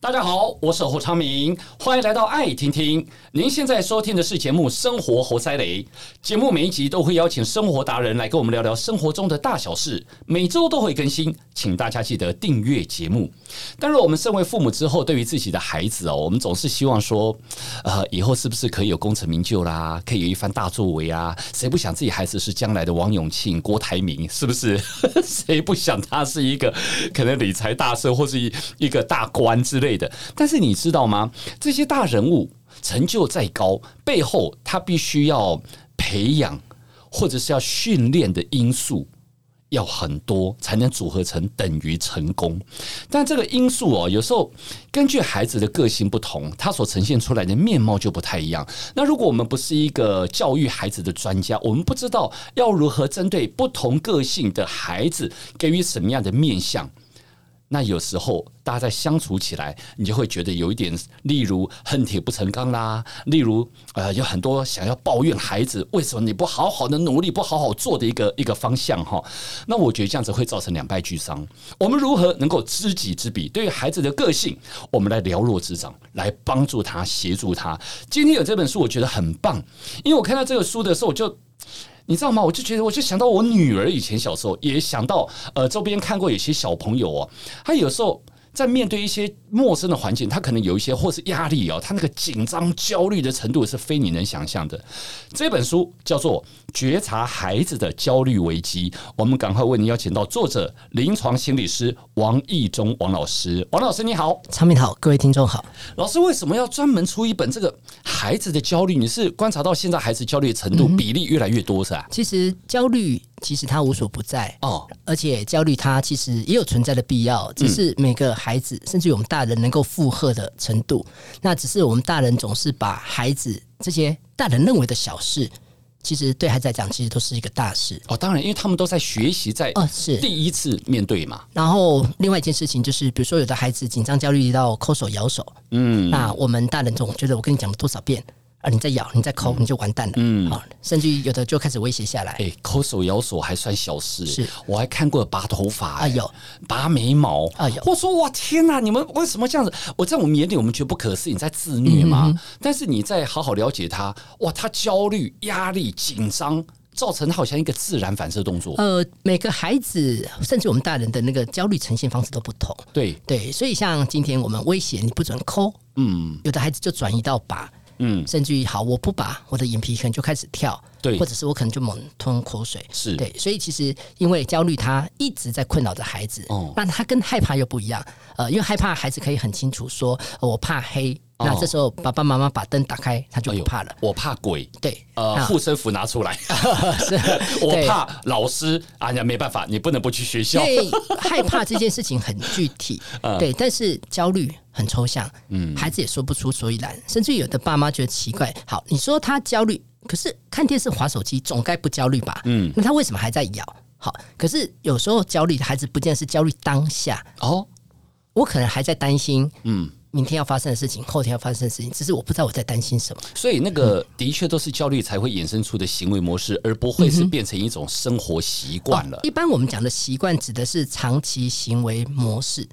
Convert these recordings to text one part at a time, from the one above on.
大家好，我是侯昌明，欢迎来到爱听听。您现在收听的是节目《生活活塞雷》，节目每一集都会邀请生活达人来跟我们聊聊生活中的大小事，每周都会更新，请大家记得订阅节目。当然，我们身为父母之后，对于自己的孩子哦，我们总是希望说，呃，以后是不是可以有功成名就啦，可以有一番大作为啊？谁不想自己孩子是将来的王永庆、郭台铭？是不是？谁不想他是一个可能理财大师或是一一个大官之类？对的，但是你知道吗？这些大人物成就再高，背后他必须要培养或者是要训练的因素要很多，才能组合成等于成功。但这个因素哦，有时候根据孩子的个性不同，他所呈现出来的面貌就不太一样。那如果我们不是一个教育孩子的专家，我们不知道要如何针对不同个性的孩子给予什么样的面向。那有时候大家在相处起来，你就会觉得有一点，例如恨铁不成钢啦，例如呃有很多想要抱怨孩子为什么你不好好的努力，不好好做的一个一个方向哈。那我觉得这样子会造成两败俱伤。我们如何能够知己知彼？对于孩子的个性，我们来了若指掌，来帮助他，协助他。今天有这本书，我觉得很棒，因为我看到这个书的时候，我就。你知道吗？我就觉得，我就想到我女儿以前小时候，也想到呃，周边看过有些小朋友哦，他有时候。在面对一些陌生的环境，他可能有一些或是压力哦，他那个紧张、焦虑的程度是非你能想象的。这本书叫做《觉察孩子的焦虑危机》，我们赶快为您邀请到作者、临床心理师王义中王老师。王老师你好，昌明好，各位听众好。老师为什么要专门出一本这个孩子的焦虑？你是观察到现在孩子焦虑的程度比例越来越多是吧？其实焦虑。其实他无所不在哦，而且焦虑他其实也有存在的必要，只是每个孩子甚至于我们大人能够负荷的程度。那只是我们大人总是把孩子这些大人认为的小事，其实对孩子来讲，其实都是一个大事哦。当然，因为他们都在学习，在哦是第一次面对嘛。然后另外一件事情就是，比如说有的孩子紧张焦虑到抠手咬手，嗯，那我们大人总觉得我跟你讲了多少遍。啊！你再咬，你再抠，你就完蛋了。嗯，好，甚至于有的就开始威胁下来。哎，抠手咬手还算小事，是我还看过拔头发，哎呦，拔眉毛，哎呦，我说哇天哪！你们为什么这样子？我在我们眼里，我们觉得不可思议，你在自虐吗？但是你再好好了解他，哇，他焦虑、压力、紧张，造成他好像一个自然反射动作。呃，每个孩子，甚至我们大人的那个焦虑呈现方式都不同。对对，所以像今天我们威胁你不准抠，嗯，有的孩子就转移到拔。嗯，甚至于好，我不拔，我的眼皮可能就开始跳，对，或者是我可能就猛吞口水，是。对，所以其实因为焦虑，他一直在困扰着孩子，哦，但他跟害怕又不一样，呃，因为害怕孩子可以很清楚说，我怕黑。那这时候爸爸妈妈把灯打开，他就不怕了。我怕鬼，对，呃，护身符拿出来。我怕老师，哎呀，没办法，你不能不去学校。对，害怕这件事情很具体，对，但是焦虑很抽象，嗯，孩子也说不出所以然，甚至有的爸妈觉得奇怪。好，你说他焦虑，可是看电视、划手机，总该不焦虑吧？嗯，那他为什么还在咬？好，可是有时候焦虑的孩子不见得是焦虑当下哦，我可能还在担心，嗯。明天要发生的事情，后天要发生的事情，只是我不知道我在担心什么。所以那个的确都是焦虑才会衍生出的行为模式，而不会是变成一种生活习惯了。一般我们讲的习惯指的是长期行为模式，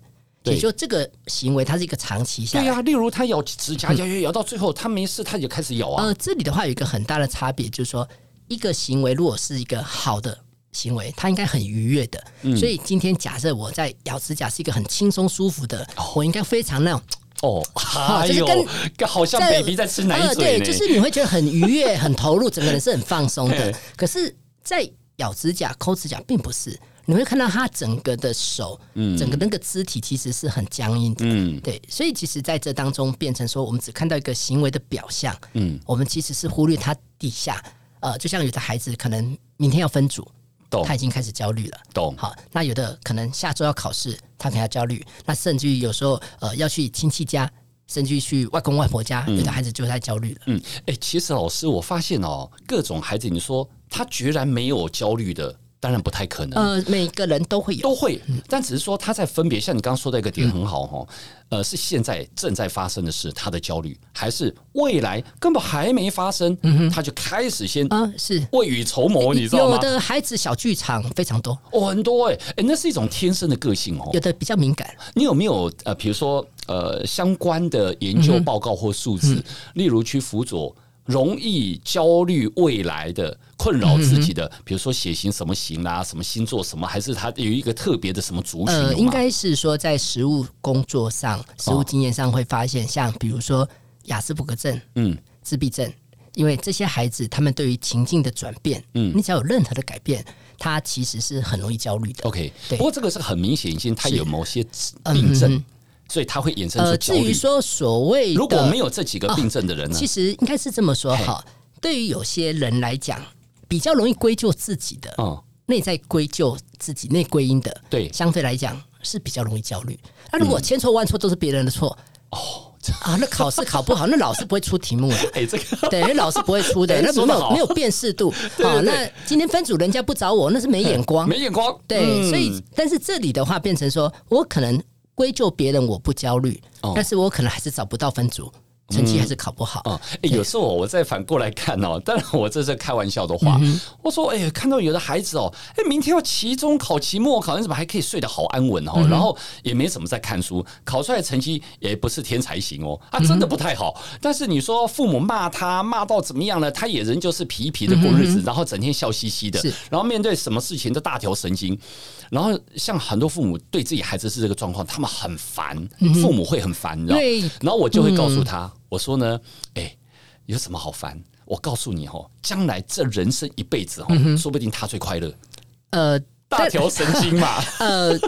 也就这个行为它是一个长期。对呀，例如他咬指甲，咬咬咬到最后他没事，他就开始咬啊。呃，这里的话有一个很大的差别，就是说一个行为如果是一个好的。行为，他应该很愉悦的，嗯、所以今天假设我在咬指甲是一个很轻松舒服的，哦、我应该非常那种哦，就是跟好像 baby 在吃奶嘴，对，就是你会觉得很愉悦、很投入，整个人是很放松的。可是，在咬指甲、抠指甲，并不是，你会看到他整个的手，嗯，整个那个肢体其实是很僵硬的，嗯，对，所以其实在这当中变成说，我们只看到一个行为的表象，嗯，我们其实是忽略他底下，呃，就像有的孩子可能明天要分组。他已经开始焦虑了。懂。好，那有的可能下周要考试，他可能要焦虑。那甚至于有时候呃要去亲戚家，甚至于去外公外婆家，有的孩子就在焦虑了。嗯，哎、欸，其实老师，我发现哦，各种孩子，你说他居然没有焦虑的。当然不太可能。呃，每个人都会有，都会，但只是说他在分别。像你刚刚说的一个点很好哈，呃，是现在正在发生的事，他的焦虑，还是未来根本还没发生，他就开始先啊，是未雨绸缪，你知道吗？有的孩子小剧场非常多，哦，很多哎，哎，那是一种天生的个性哦。有的比较敏感，你有没有呃，比如说呃相关的研究报告或数字，嗯、例如去辅佐容易焦虑未来的困扰自己的，嗯、比如说血型什么型啦、啊，什么星座什么，还是他有一个特别的什么族群？呃，应该是说在实务工作上、实务经验上会发现，像比如说雅斯伯格症、嗯，自闭症。因为这些孩子，他们对于情境的转变，嗯，你只要有任何的改变，他其实是很容易焦虑的。OK，对。不过这个是很明显，已经他有某些病症，嗯、所以他会衍生出焦虑。呃、至于说所谓如果没有这几个病症的人呢？哦、其实应该是这么说哈。对于有些人来讲，比较容易归咎自己的，哦，内在归咎自己、内归因的，对，相对来讲是比较容易焦虑。那如果千错万错都是别人的错，哦。啊，那考试考不好，那老师不会出题目了。哎，这个对，那老师不会出的，那没有没有辨识度。好，那今天分组人家不找我，那是没眼光，没眼光。对，所以但是这里的话变成说，我可能归咎别人，我不焦虑，但是我可能还是找不到分组。成绩还是考不好啊！哎，有时候我再反过来看哦，当然我这是开玩笑的话。我说，哎，看到有的孩子哦，哎，明天要期中考、期末考，你怎么还可以睡得好安稳哦？然后也没什么在看书，考出来成绩也不是天才型哦，啊，真的不太好。但是你说父母骂他骂到怎么样呢？他也仍旧是皮皮的过日子，然后整天笑嘻嘻的，然后面对什么事情都大条神经。然后像很多父母对自己孩子是这个状况，他们很烦，父母会很烦，你知道？然后我就会告诉他。我说呢，哎，有什么好烦？我告诉你哦，将来这人生一辈子哦，嗯、说不定他最快乐。呃，大条神经嘛。呃，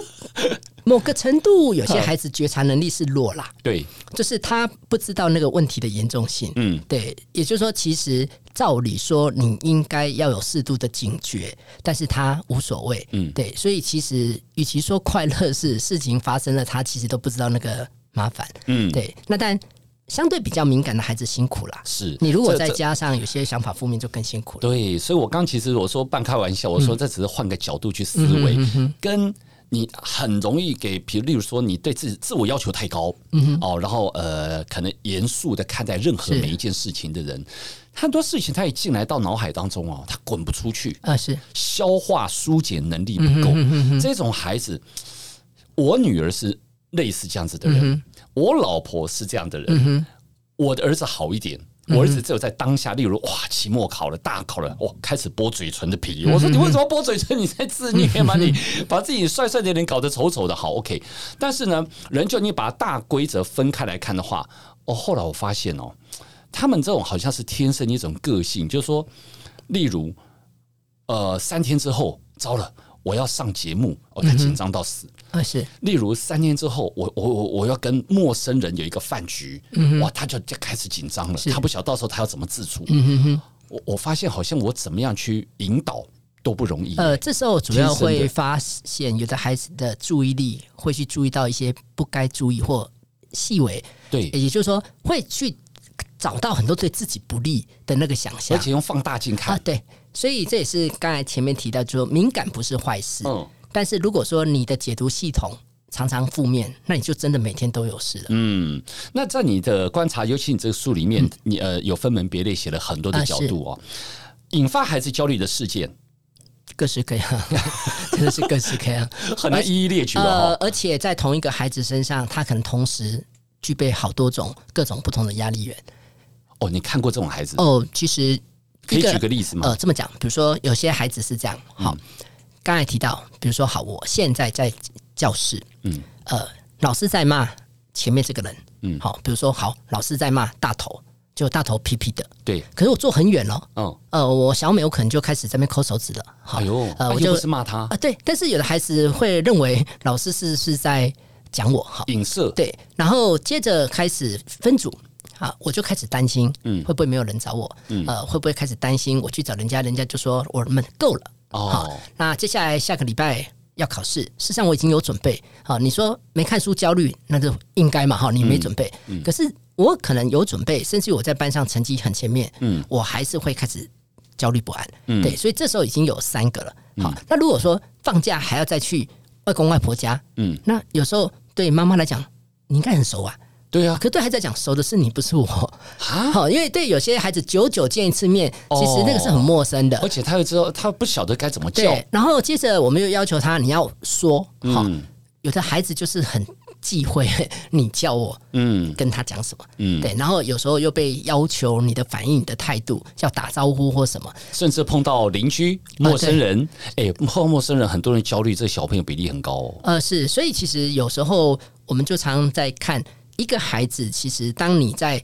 某个程度，有些孩子觉察能力是弱啦。对，就是他不知道那个问题的严重性。嗯，对。也就是说，其实照理说，你应该要有适度的警觉，但是他无所谓。嗯，对。所以其实，与其说快乐是事情发生了，他其实都不知道那个麻烦。嗯，对。那但。相对比较敏感的孩子辛苦啦，是你如果再加上有些想法负面，就更辛苦了。对，所以我刚其实我说半开玩笑，我说这只是换个角度去思维，跟你很容易给，比如例如说你对自己自我要求太高，嗯哦，然后呃，可能严肃的看待任何每一件事情的人，很多事情他一进来到脑海当中哦，他滚不出去啊，是。消化疏解能力不够，这种孩子，我女儿是类似这样子的人。我老婆是这样的人，嗯、我的儿子好一点。我儿子只有在当下，例如哇，期末考了，大考了，哇，开始剥嘴唇的皮。我说你为什么剥嘴唇？你在自虐吗？你把自己帅帅的脸搞得丑丑的，好 OK。但是呢，人就你把大规则分开来看的话，哦，后来我发现哦，他们这种好像是天生一种个性，就是说，例如，呃，三天之后，糟了。我要上节目，哦，他紧张到死。啊，是。例如三年之后，我我我我要跟陌生人有一个饭局，嗯哇，他就就开始紧张了。他不晓得到时候他要怎么自处。嗯哼哼。我我发现好像我怎么样去引导都不容易。呃，这时候主要会发现有的孩子的注意力会去注意到一些不该注意或细微。对，也就是说会去找到很多对自己不利的那个想象，而且用放大镜看。啊，对。所以这也是刚才前面提到，说敏感不是坏事。嗯，但是如果说你的解读系统常常负面，那你就真的每天都有事了。嗯，那在你的观察，尤其你这个书里面，嗯、你呃有分门别类写了很多的角度哦，啊、引发孩子焦虑的事件，各式各样，真的是各式各样，很难一一列举的、哦、呃，而且在同一个孩子身上，他可能同时具备好多种各种不同的压力源。哦，你看过这种孩子？哦，其实。可以举个例子吗？呃，这么讲，比如说有些孩子是这样，好，刚才提到，比如说好，我现在在教室，嗯，呃，老师在骂前面这个人，嗯，好，比如说好，老师在骂大头，就大头皮皮的，对，可是我坐很远了，哦，呃，我小美我可能就开始在那边抠手指了，哎呦，呃，我就是骂他啊，对，但是有的孩子会认为老师是是在讲我，好，影射，对，然后接着开始分组。啊，我就开始担心，嗯，会不会没有人找我？嗯，呃，会不会开始担心我去找人家，人家就说我们够了。哦，好，那接下来下个礼拜要考试，事实上我已经有准备。好，你说没看书焦虑，那就应该嘛。哈，你没准备，嗯，可是我可能有准备，甚至我在班上成绩很前面，嗯，我还是会开始焦虑不安。嗯，对，所以这时候已经有三个了。好，那如果说放假还要再去外公外婆家，嗯，那有时候对妈妈来讲，你应该很熟啊。对啊，可对孩子讲，熟的是你，不是我。啊。好，因为对有些孩子，久久见一次面，其实那个是很陌生的，而且他又知道他不晓得该怎么叫。然后接着我们又要求他，你要说好。有的孩子就是很忌讳 你叫我嗯。跟他讲什么。嗯。对，然后有时候又被要求你的反应、你的态度，要打招呼或什么，甚至碰到邻居、陌生人，哎、啊，碰到陌生人，很多人焦虑，这个、小朋友比例很高哦。呃，是，所以其实有时候我们就常常在看一个孩子，其实当你在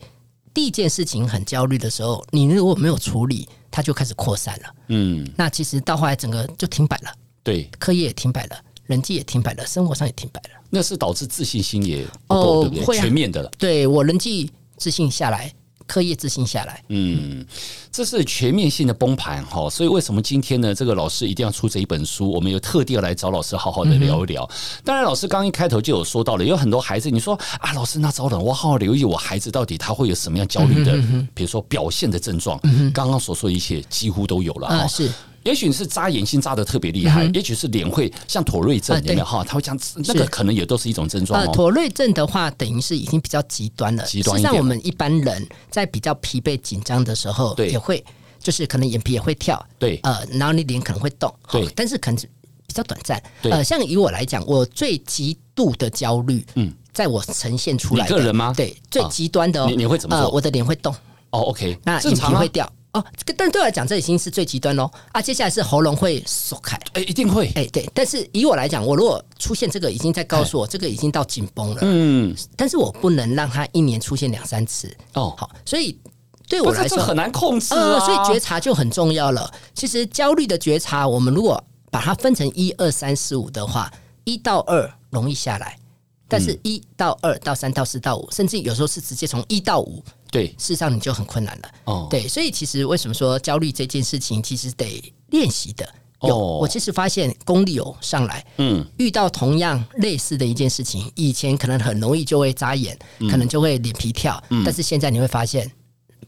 第一件事情很焦虑的时候，你如果没有处理，他就开始扩散了。嗯，那其实到后来整个就停摆了，对，课业也停摆了。人际也停摆了，生活上也停摆了，那是导致自信心也不够，对不对？啊、全面的了。对，我人际自信下来，课业自信下来，嗯，这是全面性的崩盘哈。所以为什么今天呢？这个老师一定要出这一本书？我们有特地要来找老师好好的聊一聊。嗯、当然，老师刚一开头就有说到了，有很多孩子，你说啊，老师那早等，我好好留意我孩子到底他会有什么样焦虑的，比如说表现的症状。刚刚所说的一切几乎都有了啊，是。也许是扎眼睛扎的特别厉害，嗯、也许是脸会像妥瑞症有没有哈？他会这样子，那个可能也都是一种症状。呃，妥瑞症的话，等于是已经比较极端了。极端。实际上，我们一般人在比较疲惫紧张的时候，对，也会就是可能眼皮也会跳，对，呃，然后你脸可能会动，对，但是可能比较短暂。呃，像以我来讲，我最极度的焦虑，嗯，在我呈现出来的，你个人吗？对，最极端的，你你会怎么做？我的脸会动。哦，OK，那眼皮会掉。哦，这个但对我来讲，这已经是最极端喽啊！接下来是喉咙会缩开，哎，一定会，哎，对。但是以我来讲，我如果出现这个，已经在告诉我这个已经到紧绷了，嗯。但是我不能让它一年出现两三次哦。好，所以对我来说很难控制呃，所以觉察就很重要了。其实焦虑的觉察，我们如果把它分成一二三四五的话，一到二容易下来，但是一到二到三到四到五，甚至有时候是直接从一到五。对，事实上你就很困难了。哦，对，所以其实为什么说焦虑这件事情，其实得练习的。有，哦、我其实发现功力有上来。嗯，遇到同样类似的一件事情，以前可能很容易就会眨眼，嗯、可能就会脸皮跳，嗯、但是现在你会发现。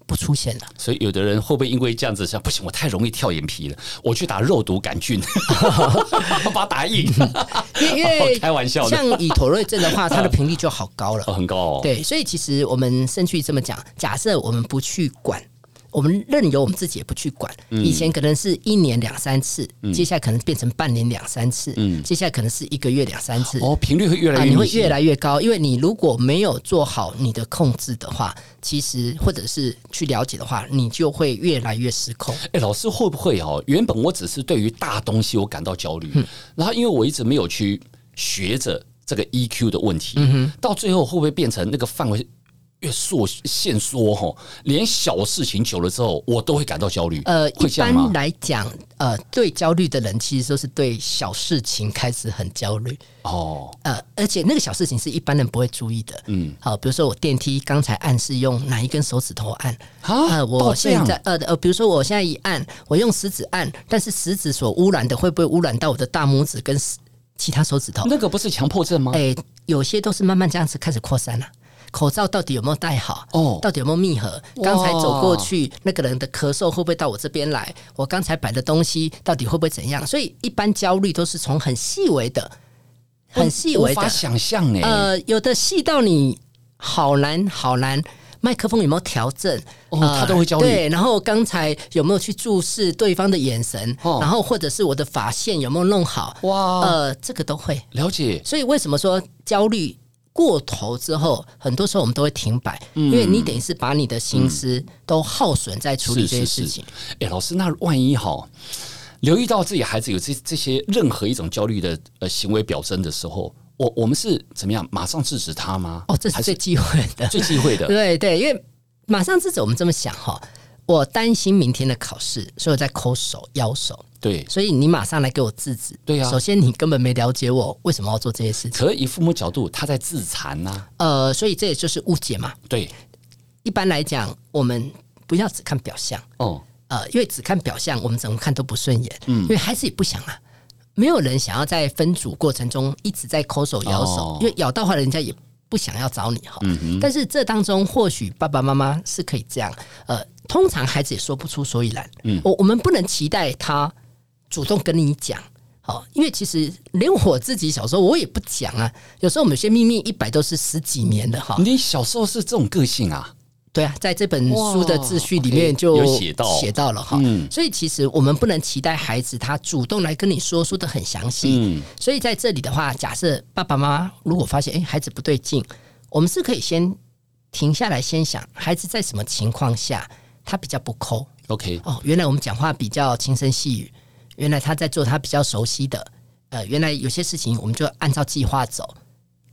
不出现了，所以有的人会不会因为这样子想，不行，我太容易跳眼皮了，我去打肉毒杆菌，把它打硬。因为 开玩笑，像以妥瑞症的话，它的频率就好高了，哦、很高、哦。对，所以其实我们甚至于这么讲，假设我们不去管。我们任由我们自己也不去管，以前可能是一年两三次，接下来可能变成半年两三次，接下来可能是一个月两三次。哦，频率会越来越，你会越来越高，因为你如果没有做好你的控制的话，其实或者是去了解的话，你就会越来越失控。哎，老师会不会哦？原本我只是对于大东西我感到焦虑，然后因为我一直没有去学着这个 EQ 的问题，到最后会不会变成那个范围？越缩限缩哈，连小事情久了之后，我都会感到焦虑。呃，一般来讲，呃，最焦虑的人，其实都是对小事情开始很焦虑哦。呃，而且那个小事情是一般人不会注意的。嗯，好，比如说我电梯刚才按是用哪一根手指头按啊？呃，我现在呃呃，比如说我现在一按，我用食指按，但是食指所污染的会不会污染到我的大拇指跟其他手指头？那个不是强迫症吗？哎，有些都是慢慢这样子开始扩散了。口罩到底有没有戴好？哦，到底有没有密合？刚才走过去那个人的咳嗽会不会到我这边来？我刚才摆的东西到底会不会怎样？所以一般焦虑都是从很细微的、很细微的，无法想象呢。呃，有的细到你好难好难，麦克风有没有调正？哦，他都会焦虑。对，然后刚才有没有去注视对方的眼神？哦，然后或者是我的发线有没有弄好？哇，呃，这个都会了解。所以为什么说焦虑？过头之后，很多时候我们都会停摆，嗯、因为你等于是把你的心思都耗损在处理这些事情。哎、欸，老师，那万一哈，留意到自己孩子有这这些任何一种焦虑的呃行为表征的时候，我我们是怎么样马上制止他吗？哦，这是最忌讳的，最忌讳的。对对，因为马上制止，我们这么想哈。我担心明天的考试，所以我在抠手、咬手。对，所以你马上来给我制止。对呀、啊，首先你根本没了解我为什么要做这些事情。可以父母角度，他在自残呐、啊。呃，所以这也就是误解嘛。对，一般来讲，我们不要只看表象。哦，呃，因为只看表象，我们怎么看都不顺眼。嗯，因为孩子也不想啊，没有人想要在分组过程中一直在抠手、咬手，哦、因为咬到话，人家也不想要找你哈。但是这当中，或许爸爸妈妈是可以这样，呃。通常孩子也说不出所以然，嗯，我我们不能期待他主动跟你讲，好，因为其实连我自己小时候我也不讲啊，有时候我们有些秘密一摆都是十几年的哈。你小时候是这种个性啊？对啊，在这本书的秩序里面就写到写到了哈。嗯，所以其实我们不能期待孩子他主动来跟你说，说的很详细。嗯，所以在这里的话，假设爸爸妈妈如果发现哎孩子不对劲，我们是可以先停下来，先想孩子在什么情况下他比较不抠。OK，哦，原来我们讲话比较轻声细语，原来他在做他比较熟悉的。呃，原来有些事情我们就按照计划走。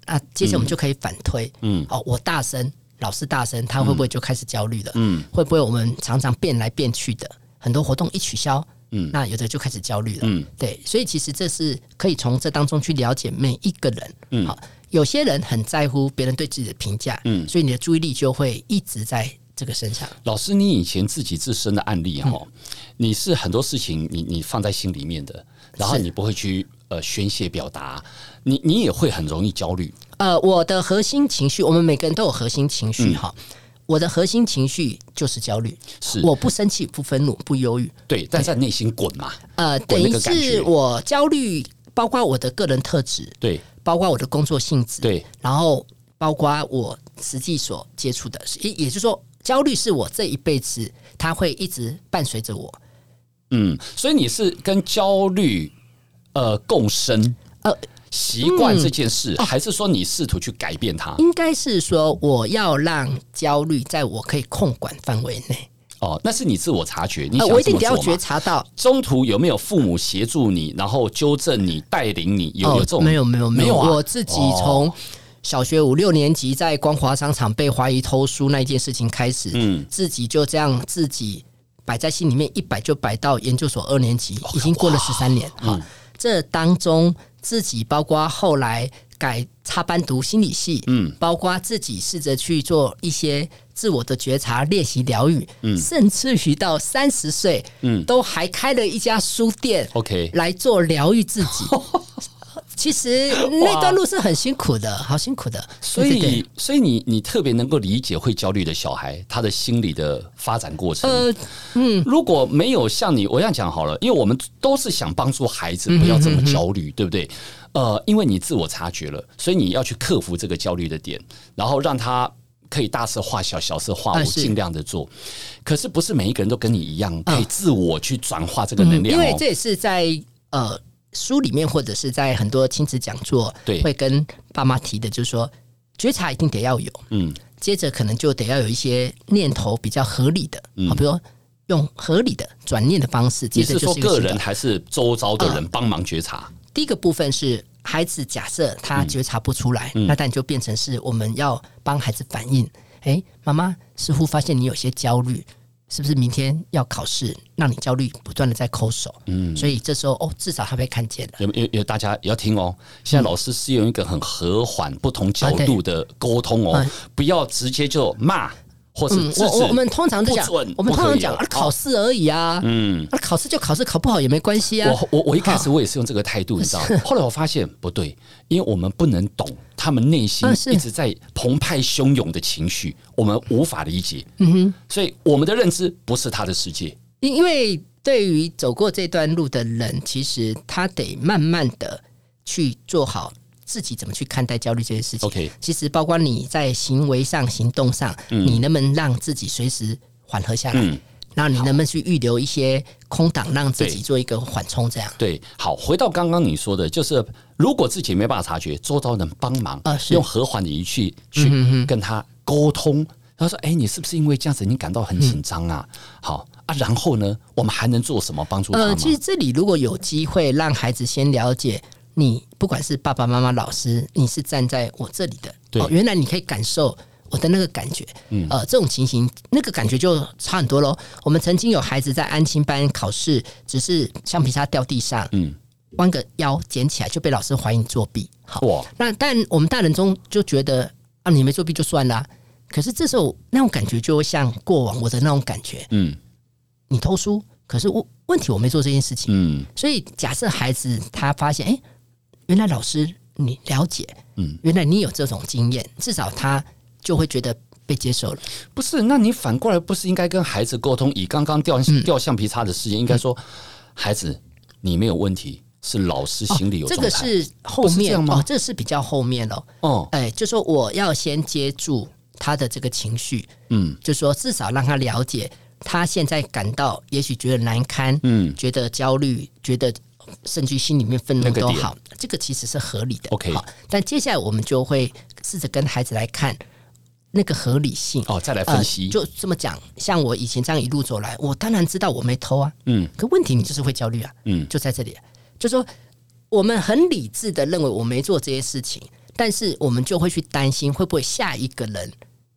那，接着我们就可以反推。嗯，哦，我大声。老师大声，他会不会就开始焦虑了？嗯，会不会我们常常变来变去的，很多活动一取消，嗯，那有的就开始焦虑了。嗯，对，所以其实这是可以从这当中去了解每一个人。嗯，好，有些人很在乎别人对自己的评价，嗯，所以你的注意力就会一直在这个身上。老师，你以前自己自身的案例哈，嗯，你是很多事情你你放在心里面的，然后你不会去呃宣泄表达，你你也会很容易焦虑。呃，我的核心情绪，我们每个人都有核心情绪哈。嗯、我的核心情绪就是焦虑，是。我不生气、不愤怒、不忧郁，对，但在内心滚嘛。呃，等于是我焦虑，包括我的个人特质，对，包括我的工作性质，对，然后包括我实际所接触的，也也就是说，焦虑是我这一辈子，它会一直伴随着我。嗯，所以你是跟焦虑呃共生，呃。习惯这件事，嗯、还是说你试图去改变它？应该是说，我要让焦虑在我可以控管范围内。哦，那是你自我察觉，你我一定得要觉察到。中途有没有父母协助你，然后纠正你、带领你？有有这种？哦、没有没有没有啊！我自己从小学五六年级在光华商场被怀疑偷书那件事情开始，嗯，自己就这样自己摆在心里面，一摆就摆到研究所二年级，已经过了十三年。哈、嗯，这当中。自己包括后来改插班读心理系，嗯，包括自己试着去做一些自我的觉察练习疗愈，嗯，甚至于到三十岁，嗯，都还开了一家书店，OK，来做疗愈自己。其实 那段路是很辛苦的，好辛苦的。所以，所以你你特别能够理解会焦虑的小孩他的心理的发展过程。呃，嗯，如果没有像你，我这样讲好了，因为我们都是想帮助孩子不要这么焦虑，对不对？呃，因为你自我察觉了，所以你要去克服这个焦虑的点，然后让他可以大事化小，小事化无，尽量的做。可是不是每一个人都跟你一样，可以自我去转化这个能量，因为这也是在呃。书里面或者是在很多亲子讲座，对，会跟爸妈提的，就是说觉察一定得要有，嗯，接着可能就得要有一些念头比较合理的，嗯，比如说用合理的转念的方式。接着就是个人还是周遭的人帮忙觉察？第一个部分是孩子，假设他觉察不出来，那但就变成是我们要帮孩子反应。哎，妈妈似乎发现你有些焦虑。是不是明天要考试，让你焦虑，不断的在抠手？嗯，所以这时候哦，至少他被看见了。有有有，大家也要听哦。现在老师是用一个很和缓、不同角度的沟通哦，不要直接就骂。或是我我我们通常都讲，我们通常讲啊，考试而已啊，嗯，啊，考试就考试，考不好也没关系啊。我我我一开始我也是用这个态度，你知道，后来我发现不对，因为我们不能懂他们内心一直在澎湃汹涌的情绪，我们无法理解。嗯哼，所以我们的认知不是他的世界。因因为对于走过这段路的人，其实他得慢慢的去做好。自己怎么去看待焦虑这件事情？OK，其实包括你在行为上、行动上，嗯、你能不能让自己随时缓和下来？嗯，然后你能不能去预留一些空档，让自己做一个缓冲？这样对，好，回到刚刚你说的，就是如果自己没办法察觉，周遭人帮忙，呃、用和缓的语气去跟他沟通。他说：“哎、欸，你是不是因为这样子，你感到很紧张啊？嗯、好啊，然后呢，我们还能做什么帮助他？呃，其实这里如果有机会让孩子先了解。”你不管是爸爸妈妈、老师，你是站在我这里的，对哦，原来你可以感受我的那个感觉，嗯，呃，这种情形，那个感觉就差很多喽。我们曾经有孩子在安亲班考试，只是橡皮擦掉地上，嗯，弯个腰捡起来就被老师怀疑作弊。好，哇那但我们大人中就觉得啊，你没作弊就算啦。可是这时候那种感觉就会像过往我的那种感觉，嗯，你偷书，可是我问题我没做这件事情，嗯，所以假设孩子他发现，哎、欸。原来老师你了解，嗯，原来你有这种经验，至少他就会觉得被接受了。不是？那你反过来不是应该跟孩子沟通？以刚刚掉掉橡皮擦的事件，应该说，孩子你没有问题，是老师心里有。这个是后面哦，这是比较后面了。哦，哎，就说我要先接住他的这个情绪，嗯，就说至少让他了解他现在感到也许觉得难堪，嗯，觉得焦虑，觉得甚至心里面愤怒都好，这个其实是合理的。OK，好，但接下来我们就会试着跟孩子来看那个合理性哦，再来分析。呃、就这么讲，像我以前这样一路走来，我当然知道我没偷啊，嗯，可问题你就是会焦虑啊，嗯，就在这里，就说我们很理智的认为我没做这些事情。但是我们就会去担心，会不会下一个人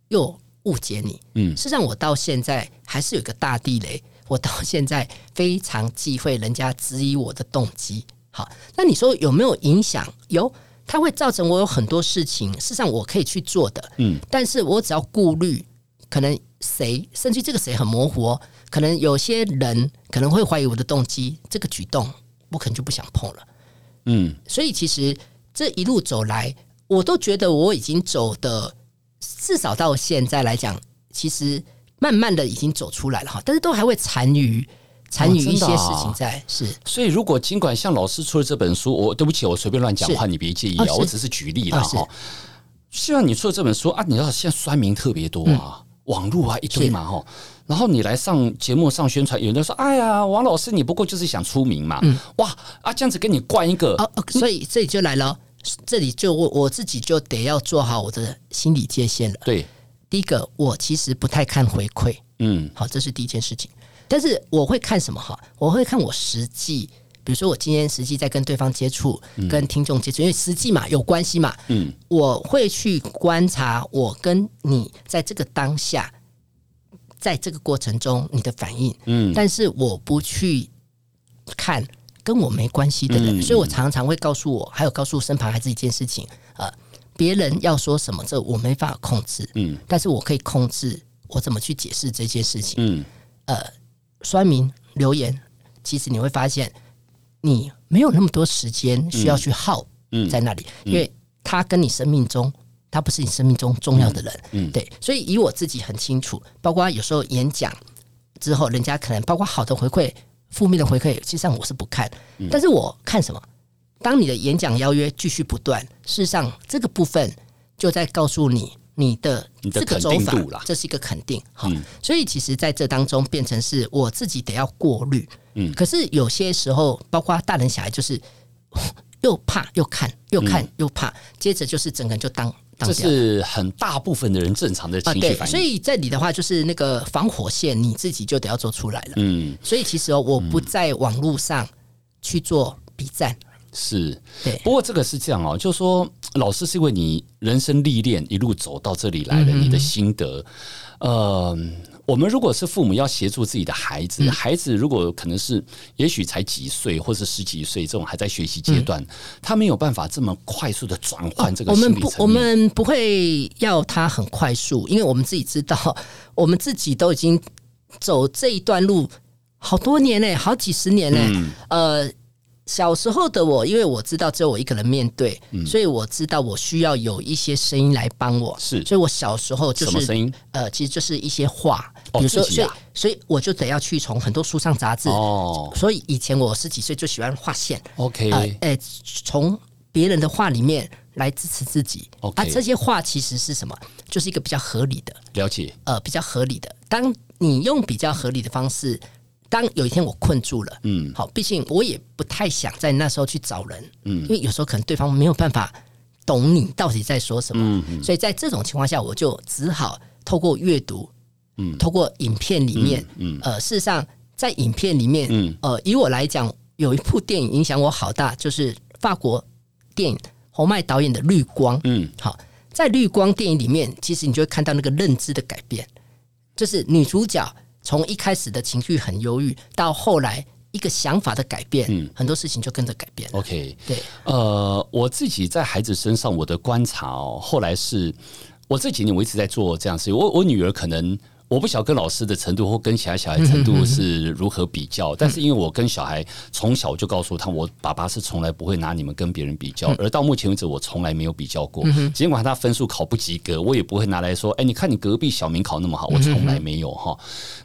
又误解你？嗯，事实上，我到现在还是有一个大地雷，我到现在非常忌讳人家质疑我的动机。好，那你说有没有影响？有，它会造成我有很多事情，事实上我可以去做的。嗯，但是我只要顾虑，可能谁，甚至这个谁很模糊哦，可能有些人可能会怀疑我的动机，这个举动我可能就不想碰了。嗯，所以其实这一路走来。我都觉得我已经走的，至少到现在来讲，其实慢慢的已经走出来了哈。但是都还会残余残余一些事情在，是。所以如果尽管像老师出了这本书，我对不起，我随便乱讲话，你别介意啊，我只是举例了哈。希望你出了这本书啊，你知道现在酸民特别多啊，网络啊一堆嘛哈。然后你来上节目上宣传，有人说：“哎呀，王老师你不过就是想出名嘛。”哇啊，这样子给你灌一个，所以这里就来了。这里就我我自己就得要做好我的心理界限了。对，第一个我其实不太看回馈，嗯，好，这是第一件事情。但是我会看什么哈？我会看我实际，比如说我今天实际在跟对方接触，跟听众接触，因为实际嘛有关系嘛，嗯，我会去观察我跟你在这个当下，在这个过程中你的反应，嗯，但是我不去看。跟我没关系的人，所以我常常会告诉我，还有告诉身旁孩子一件事情，呃，别人要说什么，这我没法控制，嗯，但是我可以控制我怎么去解释这件事情，嗯，呃，酸民留言，其实你会发现，你没有那么多时间需要去耗在那里，因为他跟你生命中，他不是你生命中重要的人，嗯，对，所以以我自己很清楚，包括有时候演讲之后，人家可能包括好的回馈。负面的回馈，实际上我是不看，但是我看什么？当你的演讲邀约继续不断，事实上这个部分就在告诉你，你的这个走法，这是一个肯定。好，所以其实在这当中变成是我自己得要过滤。嗯，可是有些时候，包括大人小孩，就是 又怕又看，又看又怕，接着就是整个人就当。这是很大部分的人正常的情绪反应，啊，所以这里的话，就是那个防火线，你自己就得要做出来了。嗯，所以其实哦，我不在网络上去做笔战。是，对。不过这个是这样哦，就是说，老师是因为你人生历练一路走到这里来的，你的心得，嗯、呃。我们如果是父母要协助自己的孩子，孩子如果可能是也许才几岁或是十几岁这种还在学习阶段，他没有办法这么快速的转换这个。我们不，我们不会要他很快速，因为我们自己知道，我们自己都已经走这一段路好多年嘞，好几十年嘞，呃。小时候的我，因为我知道只有我一个人面对，嗯、所以我知道我需要有一些声音来帮我。是，所以我小时候就是什么声音？呃，其实就是一些话，比如说，所以所以我就得要去从很多书上杂志。哦，所以以前我十几岁就喜欢画线。OK，呃，从别人的话里面来支持自己。OK，啊，这些话其实是什么？就是一个比较合理的。了解。呃，比较合理的。当你用比较合理的方式。当有一天我困住了，嗯，好，毕竟我也不太想在那时候去找人，嗯，因为有时候可能对方没有办法懂你到底在说什么，嗯嗯，所以在这种情况下，我就只好透过阅读，嗯，透过影片里面，嗯，呃，事实上在影片里面，嗯，呃，以我来讲，有一部电影影响我好大，就是法国电影侯麦导演的《绿光》，嗯，好，在《绿光》电影里面，其实你就会看到那个认知的改变，就是女主角。从一开始的情绪很忧郁，到后来一个想法的改变，嗯，很多事情就跟着改变了。OK，对，呃，我自己在孩子身上我的观察哦，后来是我这几年我一直在做这样事情。我我女儿可能。我不晓得跟老师的程度或跟其他小孩程度是如何比较，但是因为我跟小孩从小就告诉他，我爸爸是从来不会拿你们跟别人比较，而到目前为止我从来没有比较过。尽管他分数考不及格，我也不会拿来说，哎，你看你隔壁小明考那么好，我从来没有哈。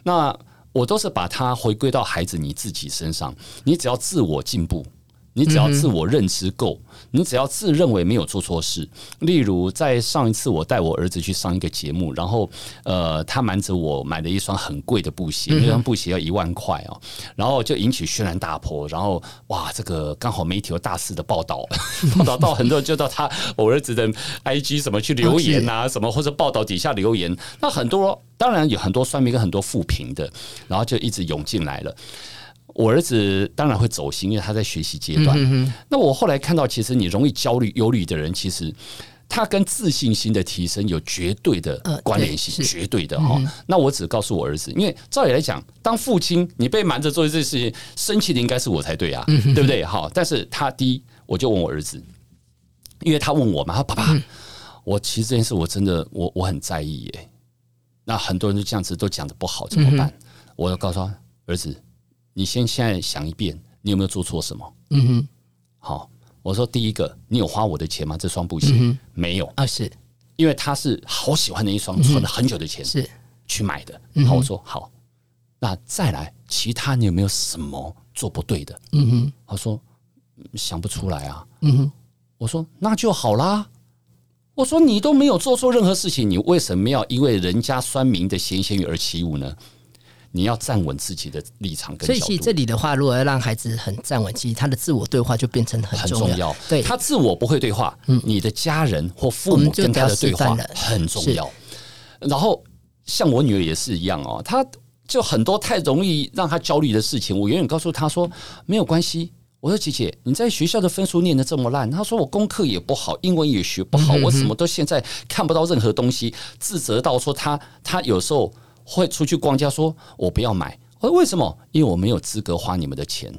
那我都是把它回归到孩子你自己身上，你只要自我进步，你只要自我认知够，你只要自认为没有做错事。例如，在上一次我带我儿子去上一个节目，然后呃，他瞒着我买了一双很贵的布鞋，那双布鞋要一万块哦，然后就引起轩然大波。然后哇，这个刚好媒体有大肆的报道，报道到很多人就到他我儿子的 IG 什么去留言啊，什么或者报道底下留言，那很多当然有很多酸民跟很多负评的，然后就一直涌进来了。我儿子当然会走心，因为他在学习阶段。嗯、那我后来看到，其实你容易焦虑、忧虑的人，其实他跟自信心的提升有绝对的关联性，呃、绝对的哈。嗯、那我只告诉我儿子，因为照理来讲，当父亲你被瞒着做这件事情，生气的应该是我才对啊，嗯、对不对？好，但是他第一，我就问我儿子，因为他问我嘛，他说爸爸，嗯、我其实这件事我真的我我很在意耶。那很多人都这样子都讲的不好，怎么办？嗯、我要告诉他儿子。你先现在想一遍，你有没有做错什么？嗯哼，好，我说第一个，你有花我的钱吗？这双布鞋、嗯、没有啊，是因为他是好喜欢的一双，存了很久的钱是去买的。嗯、哼好，我说好，那再来，其他你有没有什么做不对的？嗯哼，他说想不出来啊。嗯哼，我说那就好啦。我说你都没有做错任何事情，你为什么要因为人家酸民的闲言闲语而起舞呢？你要站稳自己的立场跟角度。所以，其实这里的话，如果要让孩子很站稳，其实他的自我对话就变成很重要。重要。对，他自我不会对话，嗯，你的家人或父母跟他的对话很重要。然后，像我女儿也是一样哦，她就很多太容易让她焦虑的事情，我永远告诉她说没有关系。我说姐姐，你在学校的分数念得这么烂，她说我功课也不好，英文也学不好，我什么都现在看不到任何东西，自责到说她她有时候。会出去逛街，说我不要买。我说为什么？因为我没有资格花你们的钱。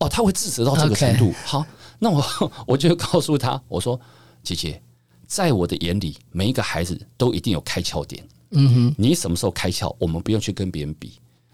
哦，他会自责到这个程度。好，那我 我就告诉他，我说姐姐，在我的眼里，每一个孩子都一定有开窍点。嗯哼，你什么时候开窍？我们不用去跟别人比。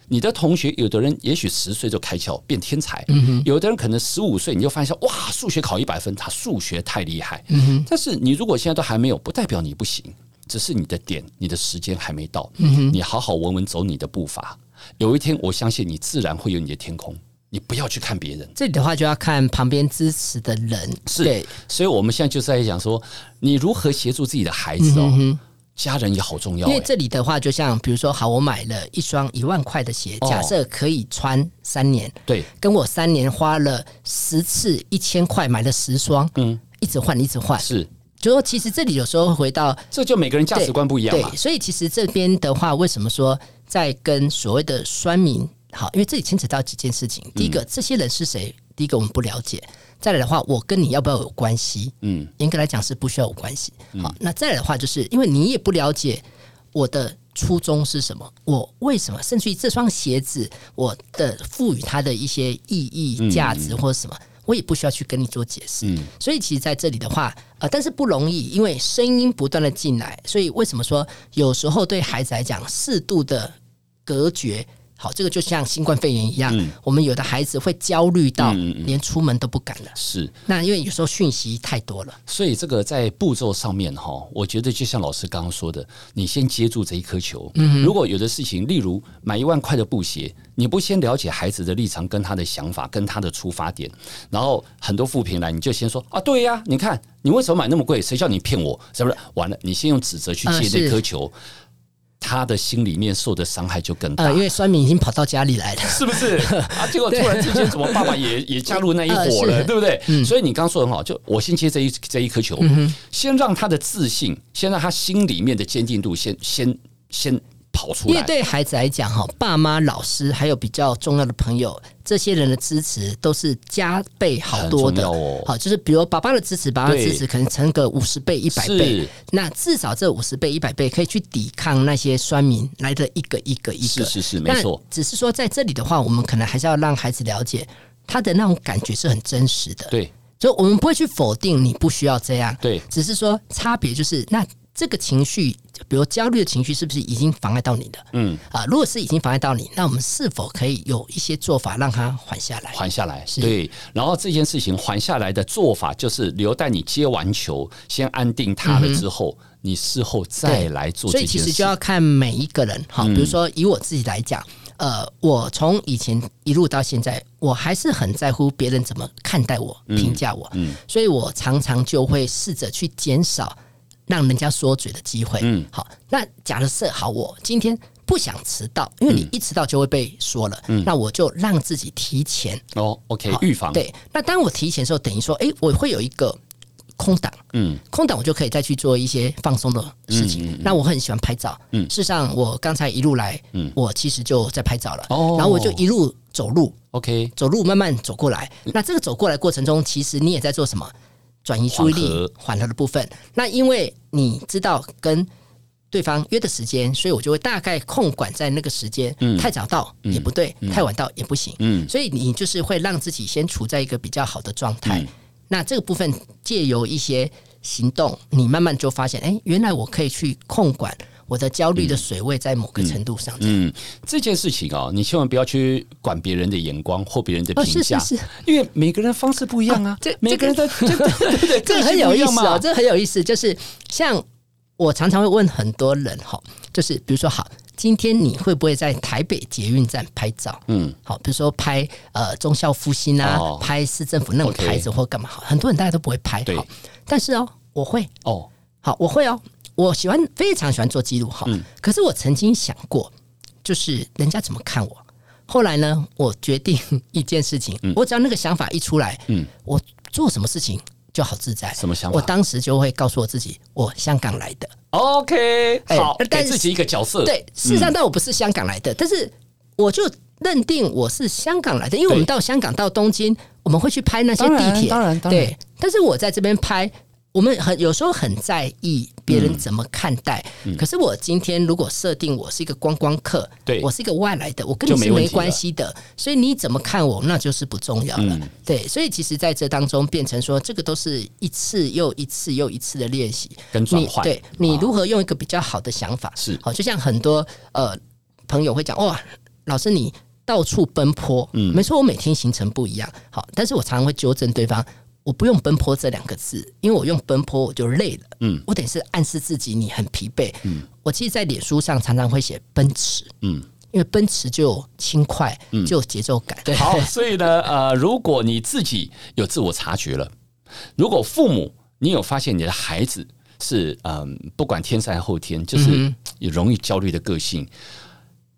你的同学，有的人也许十岁就开窍变天才，有的人可能十五岁你就发现哇，数学考一百分，他数学太厉害。但是你如果现在都还没有，不代表你不行。只是你的点，你的时间还没到。嗯，你好好稳稳走你的步伐，有一天我相信你自然会有你的天空。你不要去看别人，这里的话就要看旁边支持的人。是，对所以我们现在就是在讲说，你如何协助自己的孩子哦。家人也好重要。因为这里的话，就像比如说，好，我买了一双一万块的鞋，假设可以穿三年，对，跟我三年花了十次一千块买了十双，嗯，一直换，一直换，是。就说其实这里有时候回到，这就每个人价值观不一样嘛。对，所以其实这边的话，为什么说在跟所谓的酸民好？因为这里牵扯到几件事情。第一个，这些人是谁？第一个我们不了解。再来的话，我跟你要不要有关系？嗯，严格来讲是不需要有关系。好，那再来的话，就是因为你也不了解我的初衷是什么，我为什么，甚至于这双鞋子，我的赋予它的一些意义、价值或者什么。我也不需要去跟你做解释，嗯，所以其实在这里的话，呃，但是不容易，因为声音不断的进来，所以为什么说有时候对孩子来讲，适度的隔绝。好，这个就像新冠肺炎一样，嗯、我们有的孩子会焦虑到连出门都不敢了。是，那因为有时候讯息太多了，所以这个在步骤上面哈，我觉得就像老师刚刚说的，你先接住这一颗球。嗯，如果有的事情，例如买一万块的布鞋，你不先了解孩子的立场、跟他的想法、跟他的出发点，然后很多负评来，你就先说啊，对呀，你看你为什么买那么贵？谁叫你骗我？是不是？完了，你先用指责去接这颗球。啊他的心里面受的伤害就更大，呃，因为酸民已经跑到家里来了，是不是？啊，结果突然之间，怎么爸爸也也加入那一伙了，呃、对不对？嗯、所以你刚刚说的很好，就我先接这一这一颗球，嗯、先让他的自信，先让他心里面的坚定度，先先先。跑出来，因为对孩子来讲，哈，爸妈、老师还有比较重要的朋友，这些人的支持都是加倍好多的。好，就是比如爸爸的支持，爸爸的支持可能乘个五十倍、一百倍，那至少这五十倍、一百倍可以去抵抗那些酸民来的一个一个一个。是是是，没错。只是说在这里的话，我们可能还是要让孩子了解他的那种感觉是很真实的。对，就我们不会去否定你不需要这样。对，只是说差别就是那。这个情绪，比如焦虑的情绪，是不是已经妨碍到你的？嗯啊，如果是已经妨碍到你，那我们是否可以有一些做法让它缓下来？缓下来，是对。然后这件事情缓下来的做法，就是留待你接完球，先安定它了之后，嗯、你事后再来做。所以其实就要看每一个人哈。比如说以我自己来讲，呃，我从以前一路到现在，我还是很在乎别人怎么看待我、评价我，嗯，所以我常常就会试着去减少让人家说嘴的机会。嗯，好，那假设好，我今天不想迟到，因为你一迟到就会被说了，嗯，那我就让自己提前哦，OK，预防。对，那当我提前的时候，等于说，哎，我会有一个。空档，嗯，空档我就可以再去做一些放松的事情。嗯嗯嗯、那我很喜欢拍照，嗯，事实上我刚才一路来，嗯，我其实就在拍照了。哦，然后我就一路走路，OK，走路慢慢走过来。那这个走过来过程中，其实你也在做什么？转移注意力，缓和的部分。那因为你知道跟对方约的时间，所以我就会大概控管在那个时间。嗯，太早到也不对，嗯、太晚到也不行。嗯，所以你就是会让自己先处在一个比较好的状态。嗯那这个部分借由一些行动，你慢慢就发现，哎，原来我可以去控管我的焦虑的水位在某个程度上。嗯，嗯，这件事情哦，你千万不要去管别人的眼光或别人的评价，哦，是是是，因为每个人方式不一样啊。这每个人的 这个这很有意思啊，这很有意思。就是像我常常会问很多人哈，就是比如说好。今天你会不会在台北捷运站拍照？嗯，好，比如说拍呃忠孝复兴啊，哦、拍市政府那种牌子或干嘛？好，很多人大家都不会拍，对。但是哦，我会哦，好，我会哦，我喜欢非常喜欢做记录哈。嗯、可是我曾经想过，就是人家怎么看我？后来呢，我决定一件事情，嗯、我只要那个想法一出来，嗯，我做什么事情就好自在。什么想法？我当时就会告诉我自己，我香港来的。OK，好，给自己一个角色。对，事实上，但我不是香港来的，但是我就认定我是香港来的，因为我们到香港到东京，我们会去拍那些地铁，当然，当然，对。但是我在这边拍。我们很有时候很在意别人怎么看待，嗯。嗯、可是我今天如果设定我是一个观光客，对。我是一个外来的，我跟你是没关系的，所以你怎么看我那就是不重要了。嗯、对，所以其实在这当中变成说，这个都是一次又一次又一次的练习。跟转换。对，你如何用一个比较好的想法是。好，就像很多呃朋友会讲哇，老师你到处奔波，嗯，没错，我每天行程不一样，好，但是我常常会纠正对方。我不用奔波这两个字，因为我用奔波我就累了。嗯，我等于是暗示自己你很疲惫。嗯，我其实，在脸书上常常会写奔驰。嗯，因为奔驰就轻快，就有节奏感。对，好，所以呢，呃，如果你自己有自我察觉了，如果父母你有发现你的孩子是嗯、呃，不管天灾后天，就是有容易焦虑的个性，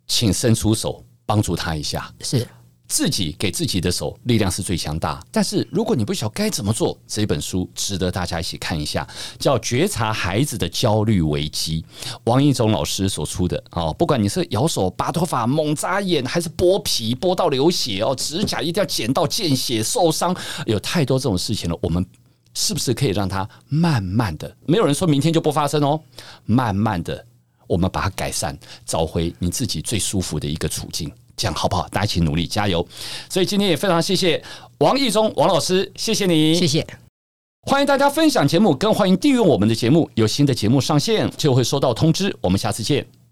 请伸出手帮助他一下。是。自己给自己的手力量是最强大，但是如果你不晓该怎么做，这本书值得大家一起看一下，叫《觉察孩子的焦虑危机》，王一中老师所出的哦。不管你是咬手、拔头发、猛眨眼，还是剥皮剥到流血哦，指甲一定要剪到见血受伤，有太多这种事情了。我们是不是可以让它慢慢的？没有人说明天就不发生哦，慢慢的，我们把它改善，找回你自己最舒服的一个处境。这样好不好？大家一起努力，加油！所以今天也非常谢谢王义中王老师，谢谢你，谢谢。欢迎大家分享节目，更欢迎订阅我们的节目。有新的节目上线就会收到通知。我们下次见。